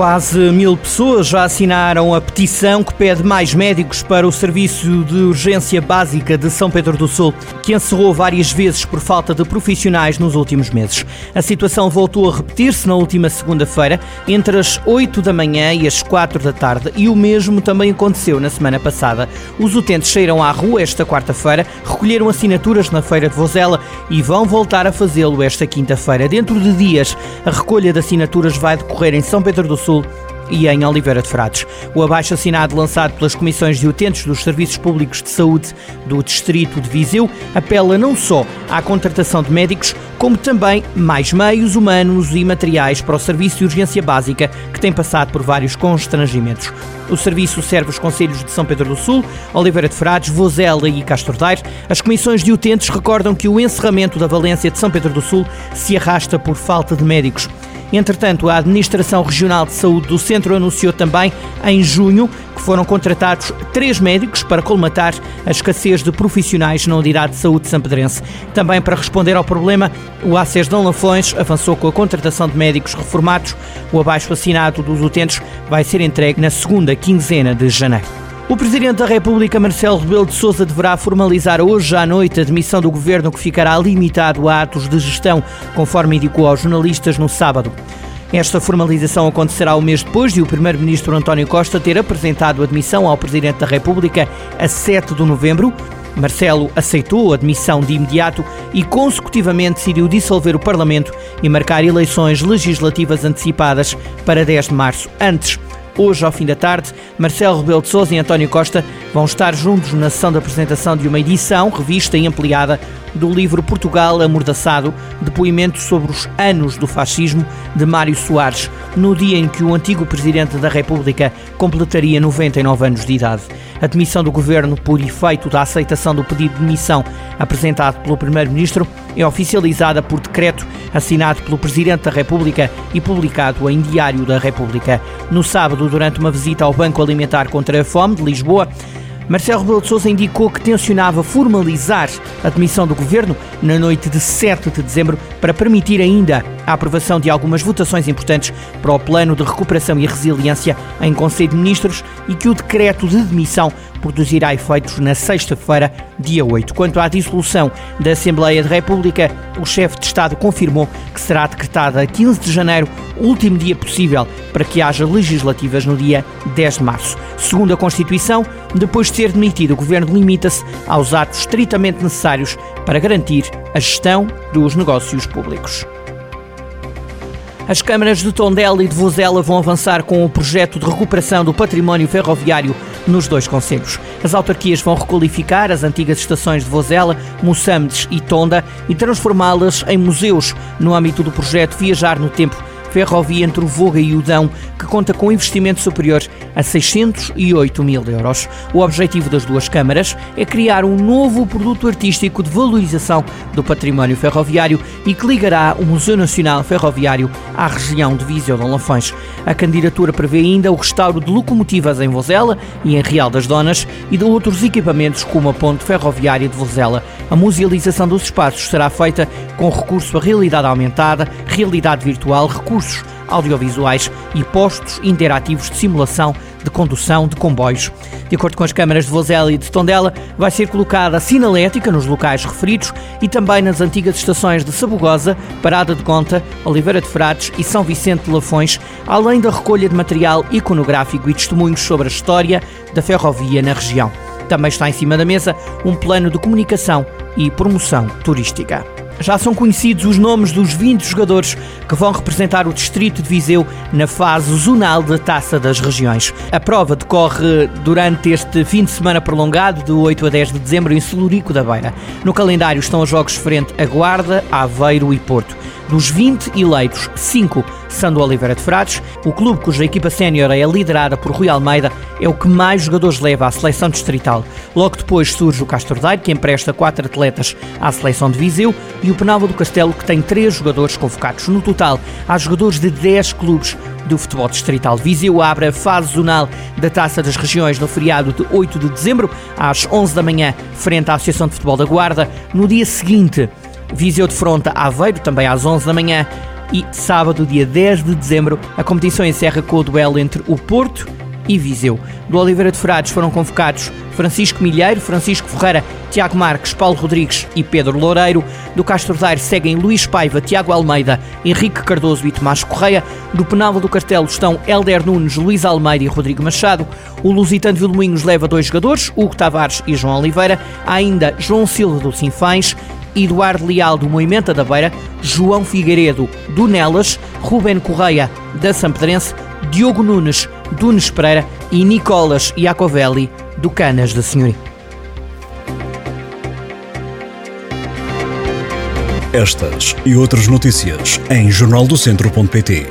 Quase mil pessoas já assinaram a petição que pede mais médicos para o Serviço de Urgência Básica de São Pedro do Sul, que encerrou várias vezes por falta de profissionais nos últimos meses. A situação voltou a repetir-se na última segunda-feira, entre as 8 da manhã e as 4 da tarde, e o mesmo também aconteceu na semana passada. Os utentes saíram à rua esta quarta-feira, recolheram assinaturas na Feira de Vozela e vão voltar a fazê-lo esta quinta-feira. Dentro de dias, a recolha de assinaturas vai decorrer em São Pedro do Sul e em Oliveira de Frades. O abaixo assinado lançado pelas comissões de utentes dos Serviços Públicos de Saúde do Distrito de Viseu apela não só à contratação de médicos, como também mais meios humanos e materiais para o Serviço de Urgência Básica, que tem passado por vários constrangimentos. O serviço serve os Conselhos de São Pedro do Sul, Oliveira de Frades, Vozela e Castordeiro. As comissões de utentes recordam que o encerramento da Valência de São Pedro do Sul se arrasta por falta de médicos. Entretanto, a Administração Regional de Saúde do Centro anunciou também, em junho, que foram contratados três médicos para colmatar a escassez de profissionais na Unidade de Saúde de Pedrense. Também para responder ao problema, o ACES de Lafões avançou com a contratação de médicos reformados. O abaixo assinado dos utentes vai ser entregue na segunda quinzena de janeiro. O Presidente da República, Marcelo Rebelo de Sousa, deverá formalizar hoje à noite a demissão do governo que ficará limitado a atos de gestão, conforme indicou aos jornalistas no sábado. Esta formalização acontecerá um mês depois de o Primeiro-Ministro António Costa ter apresentado a demissão ao Presidente da República a 7 de novembro. Marcelo aceitou a demissão de imediato e, consecutivamente, decidiu dissolver o Parlamento e marcar eleições legislativas antecipadas para 10 de março. Antes, Hoje, ao fim da tarde, Marcelo Rebelo de Sousa e António Costa vão estar juntos na sessão de apresentação de uma edição, revista e ampliada do livro Portugal Amordaçado, depoimento sobre os anos do fascismo de Mário Soares, no dia em que o antigo Presidente da República completaria 99 anos de idade. A demissão do governo, por efeito da aceitação do pedido de demissão apresentado pelo Primeiro-Ministro, é oficializada por decreto assinado pelo Presidente da República e publicado em Diário da República. No sábado, durante uma visita ao Banco Alimentar contra a Fome de Lisboa, Marcelo Rebelo de Sousa indicou que tencionava formalizar a demissão do governo na noite de 7 de dezembro para permitir ainda a aprovação de algumas votações importantes para o Plano de Recuperação e Resiliência em Conselho de Ministros e que o decreto de demissão produzirá efeitos na sexta-feira, dia 8. Quanto à dissolução da Assembleia da República, o chefe de Estado confirmou que será decretada a 15 de janeiro, último dia possível para que haja legislativas no dia 10 de março. Segundo a Constituição, depois de ser demitido, o governo limita-se aos atos estritamente necessários para garantir a gestão dos negócios públicos. As câmaras de Tondela e de Vozela vão avançar com o projeto de recuperação do património ferroviário nos dois concelhos. As autarquias vão requalificar as antigas estações de Vozela, Moçambiques e Tonda e transformá-las em museus no âmbito do projeto Viajar no Tempo ferrovia entre o Voga e o Dão, que conta com investimento superior a 608 mil euros. O objetivo das duas câmaras é criar um novo produto artístico de valorização do património ferroviário e que ligará o Museu Nacional Ferroviário à região de Viseu de Lafões. A candidatura prevê ainda o restauro de locomotivas em Vozela e em Real das Donas e de outros equipamentos como a ponte ferroviária de Vozela. A musealização dos espaços será feita com recurso à realidade aumentada, realidade virtual, recursos audiovisuais e postos interativos de simulação de condução de comboios. De acordo com as câmaras de Vozela e de Tondela, vai ser colocada a sinalética nos locais referidos e também nas antigas estações de Sabugosa, Parada de Conta, Oliveira de Frades e São Vicente de Lafões, além da recolha de material iconográfico e testemunhos sobre a história da ferrovia na região. Também está em cima da mesa um plano de comunicação e promoção turística. Já são conhecidos os nomes dos 20 jogadores que vão representar o distrito de Viseu na fase zonal da Taça das Regiões. A prova decorre durante este fim de semana prolongado, de 8 a 10 de dezembro, em Celurico da Beira. No calendário estão os jogos frente a Guarda, Aveiro e Porto. Dos 20 eleitos, 5 são do Oliveira de Frades. O clube cuja equipa sénior é liderada por Rui Almeida é o que mais jogadores leva à seleção distrital. Logo depois surge o Castordeiro, que empresta 4 atletas à seleção de Viseu, e o Penalva do Castelo, que tem 3 jogadores convocados. No total, há jogadores de 10 clubes do futebol distrital. Viseu abre a fase zonal da Taça das Regiões no feriado de 8 de dezembro, às 11 da manhã, frente à Associação de Futebol da Guarda. No dia seguinte, Viseu de Fronta Aveiro, também às 11 da manhã. E sábado, dia 10 de dezembro, a competição encerra com o duelo entre o Porto e Viseu. Do Oliveira de Frades foram convocados Francisco Milheiro, Francisco Ferreira, Tiago Marques, Paulo Rodrigues e Pedro Loureiro. Do Castro Daire seguem Luís Paiva, Tiago Almeida, Henrique Cardoso e Tomás Correia. Do Penalva do Cartelo estão Helder Nunes, Luís Almeida e Rodrigo Machado. O Lusitano de Vilmoinhos leva dois jogadores, Hugo Tavares e João Oliveira. Há ainda João Silva do Sinfães, Eduardo Leal do Moimenta da Beira, João Figueiredo do Nelas, Ruben Correia da Sampedrense, Diogo Nunes do Nunes Pereira e Nicolas Iacovelli do Canas da Senhoria. Estas e outras notícias em jornaldocentro.pt.